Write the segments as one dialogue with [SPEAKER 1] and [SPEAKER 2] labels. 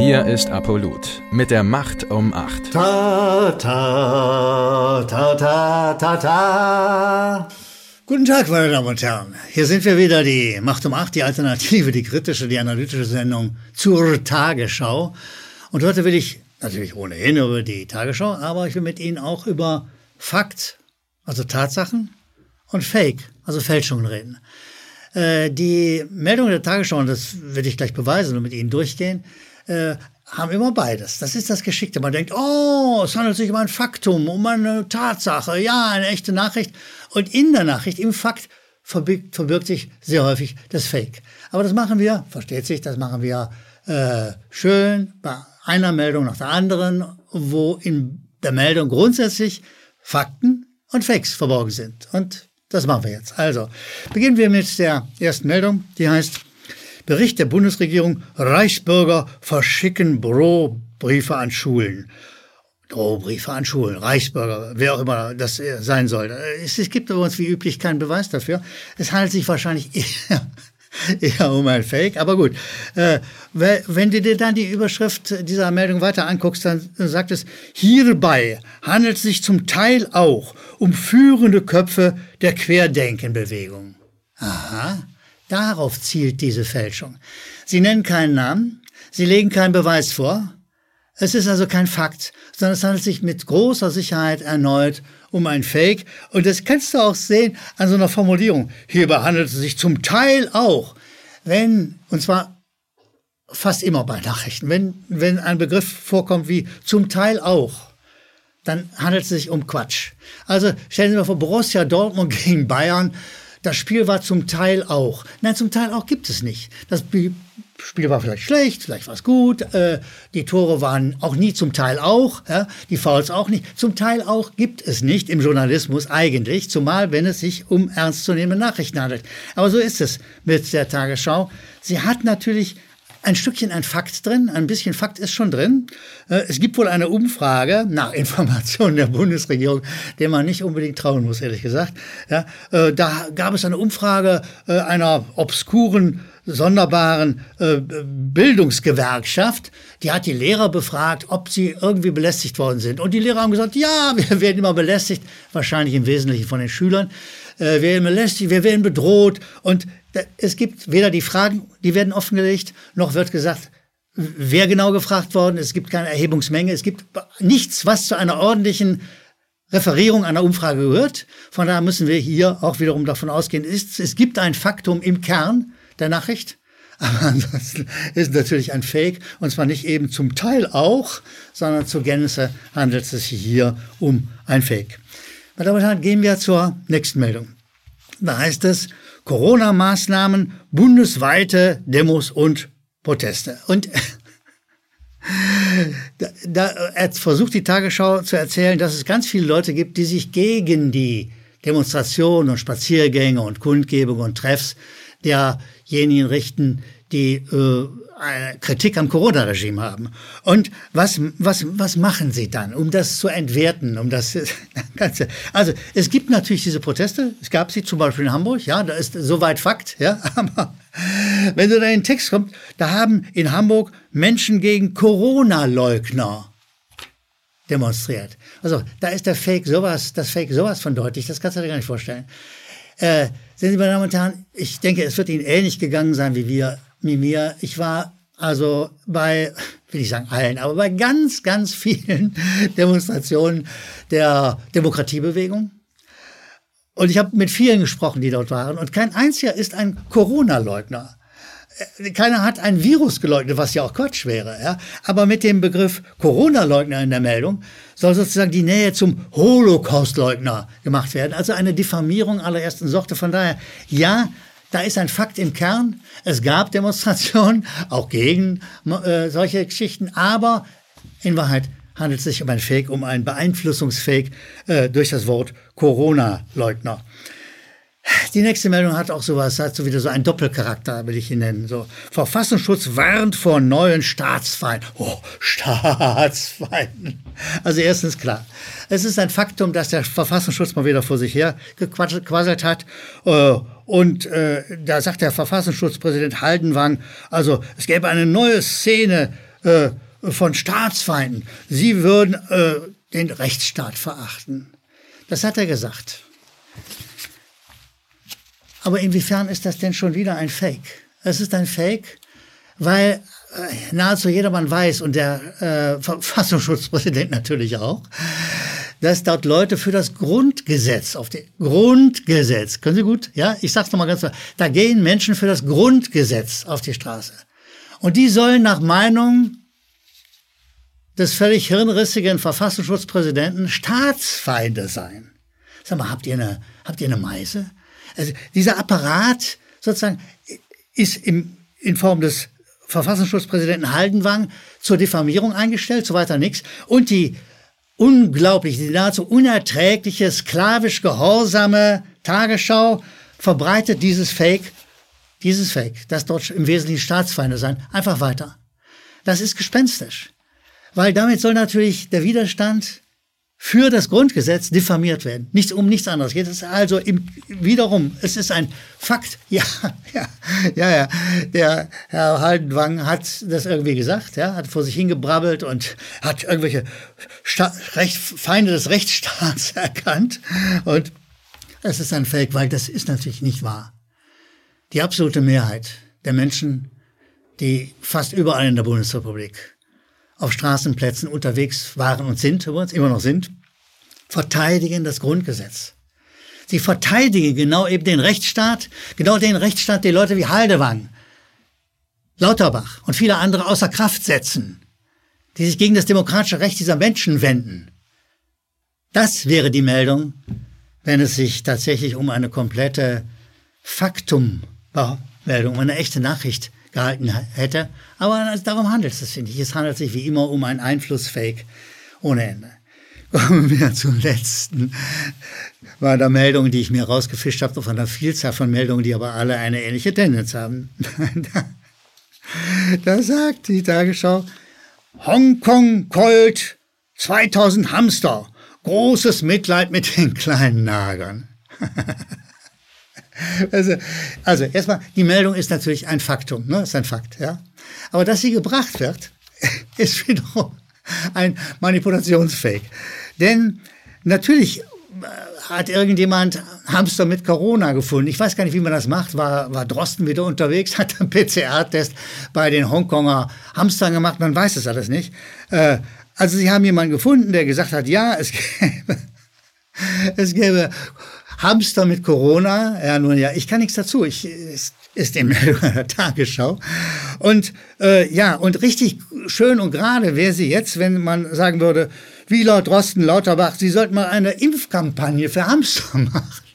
[SPEAKER 1] Hier ist Apollut mit der Macht um 8.
[SPEAKER 2] Ta, ta, ta, ta, ta, ta. Guten Tag, meine Damen und Herren. Hier sind wir wieder, die Macht um 8, die Alternative, die kritische, die analytische Sendung zur Tagesschau. Und heute will ich natürlich ohnehin über die Tagesschau, aber ich will mit Ihnen auch über Fakt, also Tatsachen, und Fake, also Fälschungen reden. Äh, die Meldung der Tagesschau, und das werde ich gleich beweisen und mit Ihnen durchgehen, äh, haben immer beides. Das ist das Geschickte. Man denkt, oh, es handelt sich um ein Faktum, um eine Tatsache, ja, eine echte Nachricht. Und in der Nachricht, im Fakt, verbirgt, verbirgt sich sehr häufig das Fake. Aber das machen wir, versteht sich, das machen wir äh, schön bei einer Meldung nach der anderen, wo in der Meldung grundsätzlich Fakten und Fakes verborgen sind. Und das machen wir jetzt. Also, beginnen wir mit der ersten Meldung, die heißt Bericht der Bundesregierung, Reichsbürger verschicken Drohbriefe an Schulen. Drohbriefe an Schulen, Reichsbürger, wer auch immer das sein soll. Es, es gibt übrigens wie üblich keinen Beweis dafür. Es handelt sich wahrscheinlich eher eher um ein Fake, aber gut. Äh, wenn du dir dann die Überschrift dieser Meldung weiter anguckst, dann sagt es, hierbei handelt es sich zum Teil auch um führende Köpfe der Querdenkenbewegung. Aha, darauf zielt diese Fälschung. Sie nennen keinen Namen, sie legen keinen Beweis vor. Es ist also kein Fakt, sondern es handelt sich mit großer Sicherheit erneut um ein Fake. Und das kannst du auch sehen an so einer Formulierung. Hierbei handelt es sich zum Teil auch, wenn, und zwar fast immer bei Nachrichten, wenn, wenn ein Begriff vorkommt wie zum Teil auch, dann handelt es sich um Quatsch. Also stellen Sie sich mal vor, Borussia Dortmund gegen Bayern, das Spiel war zum Teil auch. Nein, zum Teil auch gibt es nicht. Das Spiel war vielleicht schlecht, vielleicht war es gut. Äh, die Tore waren auch nie zum Teil auch, ja, die Fouls auch nicht. Zum Teil auch gibt es nicht im Journalismus eigentlich, zumal wenn es sich um ernstzunehmende Nachrichten handelt. Aber so ist es mit der Tagesschau. Sie hat natürlich ein Stückchen ein Fakt drin, ein bisschen Fakt ist schon drin. Äh, es gibt wohl eine Umfrage nach Informationen der Bundesregierung, der man nicht unbedingt trauen muss, ehrlich gesagt. Ja, äh, da gab es eine Umfrage äh, einer obskuren sonderbaren Bildungsgewerkschaft, die hat die Lehrer befragt, ob sie irgendwie belästigt worden sind. Und die Lehrer haben gesagt, ja, wir werden immer belästigt, wahrscheinlich im Wesentlichen von den Schülern. Wir werden belästigt, wir werden bedroht. Und es gibt weder die Fragen, die werden offengelegt, noch wird gesagt, wer genau gefragt worden. Es gibt keine Erhebungsmenge. Es gibt nichts, was zu einer ordentlichen Referierung einer Umfrage gehört. Von daher müssen wir hier auch wiederum davon ausgehen, es, es gibt ein Faktum im Kern der Nachricht. Aber ansonsten ist natürlich ein Fake und zwar nicht eben zum Teil auch, sondern zur Gänze handelt es sich hier um ein Fake. Meine Damen und Herren, gehen wir zur nächsten Meldung. Da heißt es, Corona-Maßnahmen, bundesweite Demos und Proteste. Und da, da versucht die Tagesschau zu erzählen, dass es ganz viele Leute gibt, die sich gegen die Demonstrationen und Spaziergänge und Kundgebungen und Treffs derjenigen richten, die äh, Kritik am Corona-Regime haben. Und was, was, was machen sie dann, um das zu entwerten, um das Ganze? Also, es gibt natürlich diese Proteste. Es gab sie zum Beispiel in Hamburg. Ja, da ist soweit Fakt. Ja, aber wenn du da in den Text kommst, da haben in Hamburg Menschen gegen Corona-Leugner demonstriert. Also, da ist der Fake sowas, das Fake sowas von deutlich. Das kannst du dir gar nicht vorstellen. Äh, sehen Sie, meine Damen und Herren, ich denke, es wird Ihnen ähnlich gegangen sein wie wir wie mir. Ich war also bei, will ich sagen allen, aber bei ganz, ganz vielen Demonstrationen der Demokratiebewegung. Und ich habe mit vielen gesprochen, die dort waren. Und kein einziger ist ein Corona-Leugner. Äh, keiner hat ein Virus geleugnet, was ja auch Quatsch wäre. Ja? Aber mit dem Begriff Corona-Leugner in der Meldung soll sozusagen die Nähe zum Holocaust-Leugner gemacht werden. Also eine Diffamierung allerersten Sorte. Von daher, ja, da ist ein Fakt im Kern. Es gab Demonstrationen, auch gegen äh, solche Geschichten, aber in Wahrheit handelt es sich um ein Fake, um ein Beeinflussungsfake äh, durch das Wort Corona-Leugner. Die nächste Meldung hat auch sowas, hat so wieder so einen Doppelcharakter, will ich ihn nennen. So, Verfassungsschutz warnt vor neuen Staatsfeinden. Oh, Staatsfeinden. Also erstens klar. Es ist ein Faktum, dass der Verfassungsschutz mal wieder vor sich her gequasselt hat. Äh, und äh, da sagt der Verfassungsschutzpräsident Haldenwang, also es gäbe eine neue Szene äh, von Staatsfeinden. Sie würden äh, den Rechtsstaat verachten. Das hat er gesagt. Aber inwiefern ist das denn schon wieder ein Fake? Es ist ein Fake, weil äh, nahezu jedermann weiß und der äh, Verfassungsschutzpräsident natürlich auch, dass dort Leute für das Grundgesetz auf dem Grundgesetz, können Sie gut? Ja, ich sag's nochmal ganz klar. Da gehen Menschen für das Grundgesetz auf die Straße. Und die sollen nach Meinung des völlig hirnrissigen Verfassungsschutzpräsidenten Staatsfeinde sein. Sag mal, habt ihr eine, habt ihr eine Meise? Also dieser Apparat sozusagen ist im, in Form des Verfassungsschutzpräsidenten Haldenwang zur Diffamierung eingestellt, so weiter nichts. Und die unglaublich, die nahezu unerträgliche, sklavisch gehorsame Tagesschau verbreitet dieses Fake, dieses Fake, dass dort im Wesentlichen Staatsfeinde sein, einfach weiter. Das ist gespenstisch. Weil damit soll natürlich der Widerstand für das Grundgesetz diffamiert werden. Nichts um nichts anderes geht es also im, wiederum. Es ist ein Fakt. Ja, ja, ja, ja. Der Herr Haldenwang hat das irgendwie gesagt, ja, hat vor sich hingebrabbelt und hat irgendwelche Sta Recht, Feinde des Rechtsstaats erkannt. Und es ist ein Fake, weil das ist natürlich nicht wahr. Die absolute Mehrheit der Menschen, die fast überall in der Bundesrepublik auf Straßenplätzen unterwegs waren und sind, übrigens immer noch sind, verteidigen das Grundgesetz. Sie verteidigen genau eben den Rechtsstaat, genau den Rechtsstaat, den Leute wie Haldewang, Lauterbach und viele andere außer Kraft setzen, die sich gegen das demokratische Recht dieser Menschen wenden. Das wäre die Meldung, wenn es sich tatsächlich um eine komplette Faktummeldung, um eine echte Nachricht gehalten hätte. Aber darum handelt es, finde ich. Es handelt sich wie immer um ein Einflussfake ohne Ende. Kommen wir zum letzten. War der Meldung, die ich mir rausgefischt habe, von einer Vielzahl von Meldungen, die aber alle eine ähnliche Tendenz haben. da, da sagt die Tagesschau, Hongkong Colt 2000 Hamster. Großes Mitleid mit den kleinen Nagern. Also, also erstmal, die Meldung ist natürlich ein Faktum, ne? ist ein Fakt, ja. Aber dass sie gebracht wird, ist wiederum ein Manipulationsfake. Denn natürlich äh, hat irgendjemand Hamster mit Corona gefunden. Ich weiß gar nicht, wie man das macht. War, war Drosten wieder unterwegs, hat einen PCR-Test bei den Hongkonger Hamstern gemacht. Man weiß es alles nicht. Äh, also sie haben jemanden gefunden, der gesagt hat, ja, es gäbe, es gäbe Hamster mit Corona. Ja, nun ja, ich kann nichts dazu. Ich, es ist in der Tagesschau. Und äh, ja, und richtig schön und gerade wäre sie jetzt, wenn man sagen würde, wie laut Drosten Lauterbach, sie sollten mal eine Impfkampagne für Hamster machen.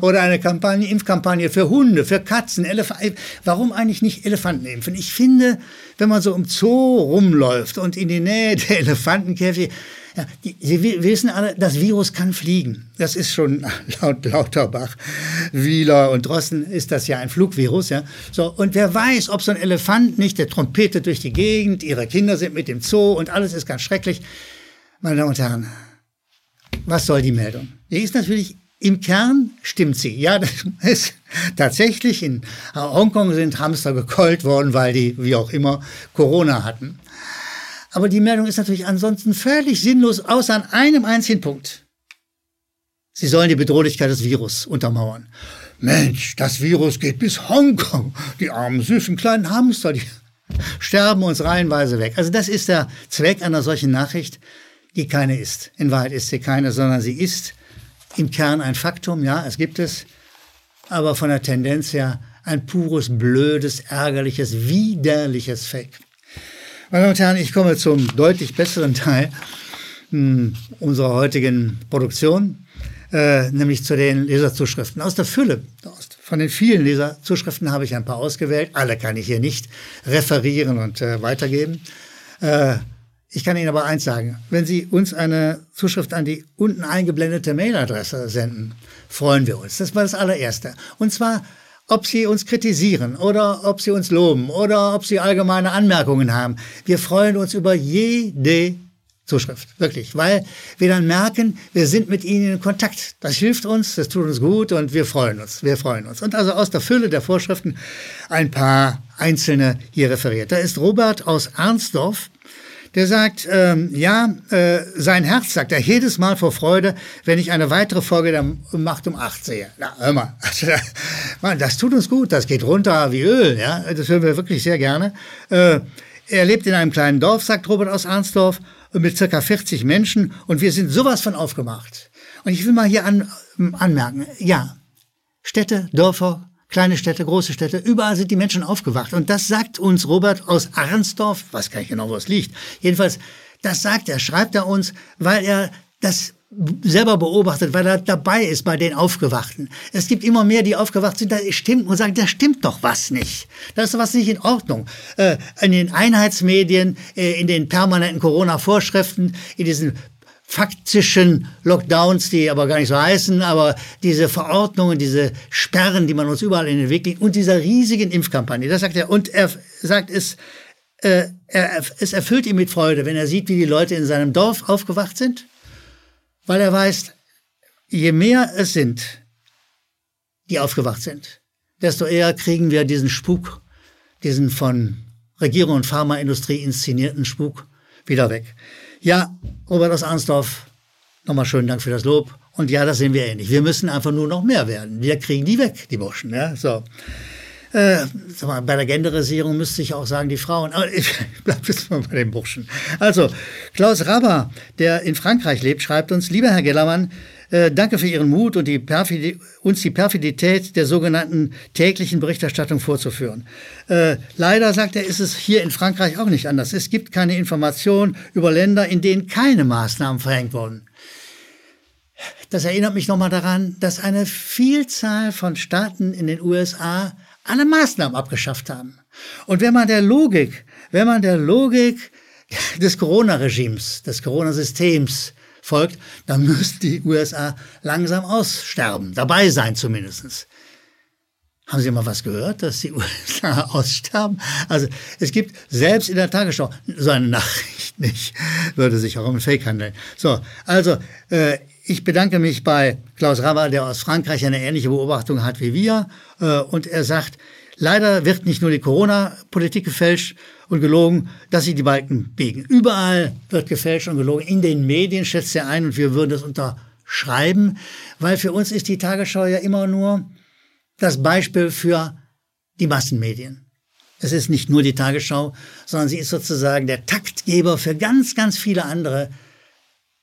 [SPEAKER 2] Oder eine Kampagne, Impfkampagne für Hunde, für Katzen, Elefanten. Warum eigentlich nicht Elefanten impfen? Ich finde, wenn man so im Zoo rumläuft und in die Nähe der Elefantenkäfige, ja, die, Sie wissen alle, das Virus kann fliegen. Das ist schon laut Lauterbach, Wieler und Drossen ist das ja ein Flugvirus. Ja. So, und wer weiß, ob so ein Elefant nicht, der trompetet durch die Gegend, ihre Kinder sind mit dem Zoo und alles ist ganz schrecklich. Meine Damen und Herren, was soll die Meldung? Die ist natürlich im Kern stimmt sie. Ja, das ist tatsächlich in Hongkong sind Hamster gekeult worden, weil die, wie auch immer, Corona hatten. Aber die Meldung ist natürlich ansonsten völlig sinnlos, außer an einem einzigen Punkt. Sie sollen die Bedrohlichkeit des Virus untermauern. Mensch, das Virus geht bis Hongkong. Die armen, süßen kleinen Hamster, die sterben uns reihenweise weg. Also das ist der Zweck einer solchen Nachricht, die keine ist. In Wahrheit ist sie keine, sondern sie ist im Kern ein Faktum, ja, es gibt es, aber von der Tendenz her ein pures, blödes, ärgerliches, widerliches Fake. Meine Damen und Herren, ich komme zum deutlich besseren Teil hm, unserer heutigen Produktion, äh, nämlich zu den Leserzuschriften. Aus der Fülle, von den vielen Leserzuschriften habe ich ein paar ausgewählt. Alle kann ich hier nicht referieren und äh, weitergeben. Äh, ich kann Ihnen aber eins sagen. Wenn Sie uns eine Zuschrift an die unten eingeblendete Mailadresse senden, freuen wir uns. Das war das allererste. Und zwar ob Sie uns kritisieren oder ob Sie uns loben oder ob Sie allgemeine Anmerkungen haben. Wir freuen uns über jede Zuschrift, wirklich, weil wir dann merken, wir sind mit ihnen in Kontakt. Das hilft uns, das tut uns gut und wir freuen uns, wir freuen uns. Und also aus der Fülle der Vorschriften ein paar einzelne hier referiert. Da ist Robert aus Arnsdorf, der sagt, ähm, ja, äh, sein Herz sagt er jedes Mal vor Freude, wenn ich eine weitere Folge der Macht um acht sehe. Na, hör mal, also, das tut uns gut, das geht runter wie Öl, ja, das hören wir wirklich sehr gerne. Äh, er lebt in einem kleinen Dorf, sagt Robert aus Arnsdorf, mit circa 40 Menschen und wir sind sowas von aufgemacht. Und ich will mal hier an, anmerken, ja, Städte, Dörfer, kleine Städte, große Städte, überall sind die Menschen aufgewacht. Und das sagt uns Robert aus Arnsdorf, was gar nicht genau, wo es liegt. Jedenfalls, das sagt er, schreibt er uns, weil er das selber beobachtet, weil er dabei ist bei den Aufgewachten. Es gibt immer mehr, die aufgewacht sind, da stimmt und sagen, da stimmt doch was nicht. Da ist was nicht in Ordnung. Äh, in den Einheitsmedien, äh, in den permanenten Corona-Vorschriften, in diesen faktischen Lockdowns, die aber gar nicht so heißen, aber diese Verordnungen, diese Sperren, die man uns überall in den Weg legt und dieser riesigen Impfkampagne. Das sagt er. Und er sagt es, äh, er, es erfüllt ihn mit Freude, wenn er sieht, wie die Leute in seinem Dorf aufgewacht sind weil er weiß, je mehr es sind, die aufgewacht sind, desto eher kriegen wir diesen Spuk, diesen von Regierung und Pharmaindustrie inszenierten Spuk wieder weg. Ja, Robert aus Arnsdorf, nochmal schönen Dank für das Lob. Und ja, das sehen wir ähnlich. Wir müssen einfach nur noch mehr werden. Wir kriegen die weg, die Burschen. Ja, so. Äh, mal, bei der Genderisierung müsste ich auch sagen, die Frauen. Aber ich bleibe jetzt mal bei den Burschen. Also, Klaus Raber, der in Frankreich lebt, schreibt uns, lieber Herr Gellermann, äh, danke für Ihren Mut und die Perfidi uns die Perfidität der sogenannten täglichen Berichterstattung vorzuführen. Äh, leider, sagt er, ist es hier in Frankreich auch nicht anders. Es gibt keine Informationen über Länder, in denen keine Maßnahmen verhängt wurden. Das erinnert mich nochmal daran, dass eine Vielzahl von Staaten in den USA alle Maßnahmen abgeschafft haben. Und wenn man der Logik, wenn man der Logik des Corona-Regimes, des Corona-Systems folgt, dann müssten die USA langsam aussterben, dabei sein zumindestens. Haben Sie mal was gehört, dass die USA aussterben? Also es gibt selbst in der Tagesschau so eine Nachricht nicht, würde sich auch um Fake handeln. So, also äh, ich bedanke mich bei Klaus Raber, der aus Frankreich eine ähnliche Beobachtung hat wie wir. Äh, und er sagt, leider wird nicht nur die Corona-Politik gefälscht und gelogen, dass sie die Balken biegen. Überall wird gefälscht und gelogen. In den Medien schätzt er ein und wir würden das unterschreiben, weil für uns ist die Tagesschau ja immer nur das Beispiel für die Massenmedien. Es ist nicht nur die Tagesschau, sondern sie ist sozusagen der Taktgeber für ganz, ganz viele andere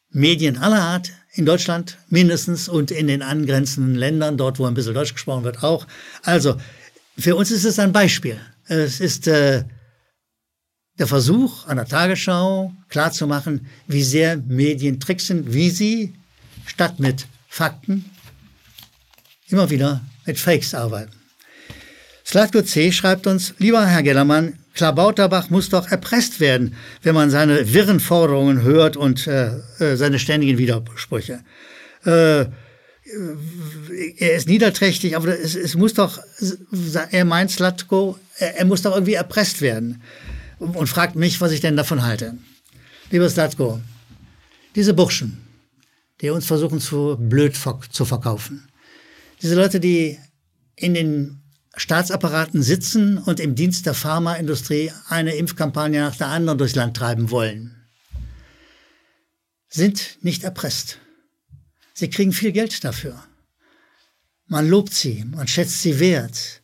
[SPEAKER 2] Medien aller Art, in Deutschland mindestens und in den angrenzenden Ländern, dort wo ein bisschen Deutsch gesprochen wird, auch. Also, für uns ist es ein Beispiel. Es ist äh, der Versuch an der Tagesschau klarzumachen, wie sehr Medien tricksen, wie sie statt mit Fakten immer wieder mit Fakes arbeiten. Slatko C. schreibt uns, lieber Herr Gellermann, Klabauterbach muss doch erpresst werden, wenn man seine wirren Forderungen hört und äh, äh, seine ständigen Widersprüche. Äh, er ist niederträchtig, aber es, es, muss doch, er meint Slatko, er, er, muss doch irgendwie erpresst werden und fragt mich, was ich denn davon halte. Lieber Slatko, diese Burschen, die uns versuchen zu blöd zu verkaufen, diese Leute, die in den Staatsapparaten sitzen und im Dienst der Pharmaindustrie eine Impfkampagne nach der anderen durchs Land treiben wollen, sind nicht erpresst. Sie kriegen viel Geld dafür. Man lobt sie, man schätzt sie wert.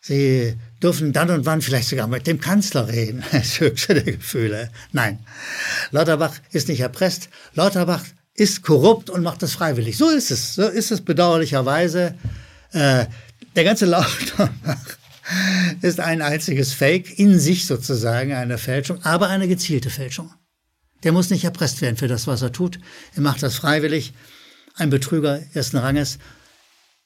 [SPEAKER 2] Sie dürfen dann und wann vielleicht sogar mit dem Kanzler reden. Das höchste der Gefühle. Nein, Lauterbach ist nicht erpresst. Lauterbach ist korrupt und macht das freiwillig. So ist es. So ist es bedauerlicherweise. Äh, der ganze Lauterbach ist ein einziges Fake, in sich sozusagen eine Fälschung, aber eine gezielte Fälschung. Der muss nicht erpresst werden für das, was er tut. Er macht das freiwillig. Ein Betrüger ersten Ranges,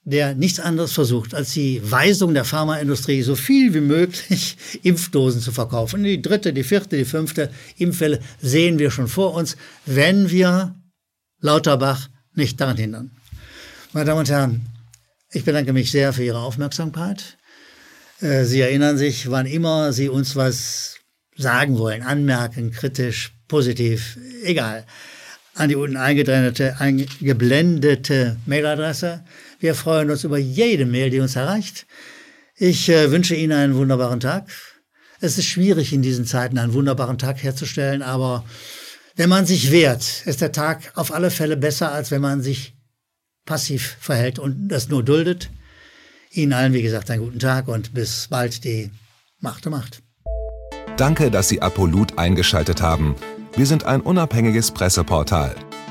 [SPEAKER 2] der nichts anderes versucht, als die Weisung der Pharmaindustrie, so viel wie möglich Impfdosen zu verkaufen. Die dritte, die vierte, die fünfte Impfwelle sehen wir schon vor uns, wenn wir Lauterbach nicht daran hindern. Meine Damen und Herren, ich bedanke mich sehr für Ihre Aufmerksamkeit. Äh, Sie erinnern sich, wann immer Sie uns was sagen wollen, anmerken, kritisch, positiv, egal, an die unten eingeblendete, Mailadresse. Wir freuen uns über jede Mail, die uns erreicht. Ich äh, wünsche Ihnen einen wunderbaren Tag. Es ist schwierig in diesen Zeiten einen wunderbaren Tag herzustellen, aber wenn man sich wehrt, ist der Tag auf alle Fälle besser, als wenn man sich passiv verhält und das nur duldet. Ihnen allen, wie gesagt, einen guten Tag und bis bald die Macht um Macht.
[SPEAKER 1] Danke, dass Sie Apolut eingeschaltet haben. Wir sind ein unabhängiges Presseportal.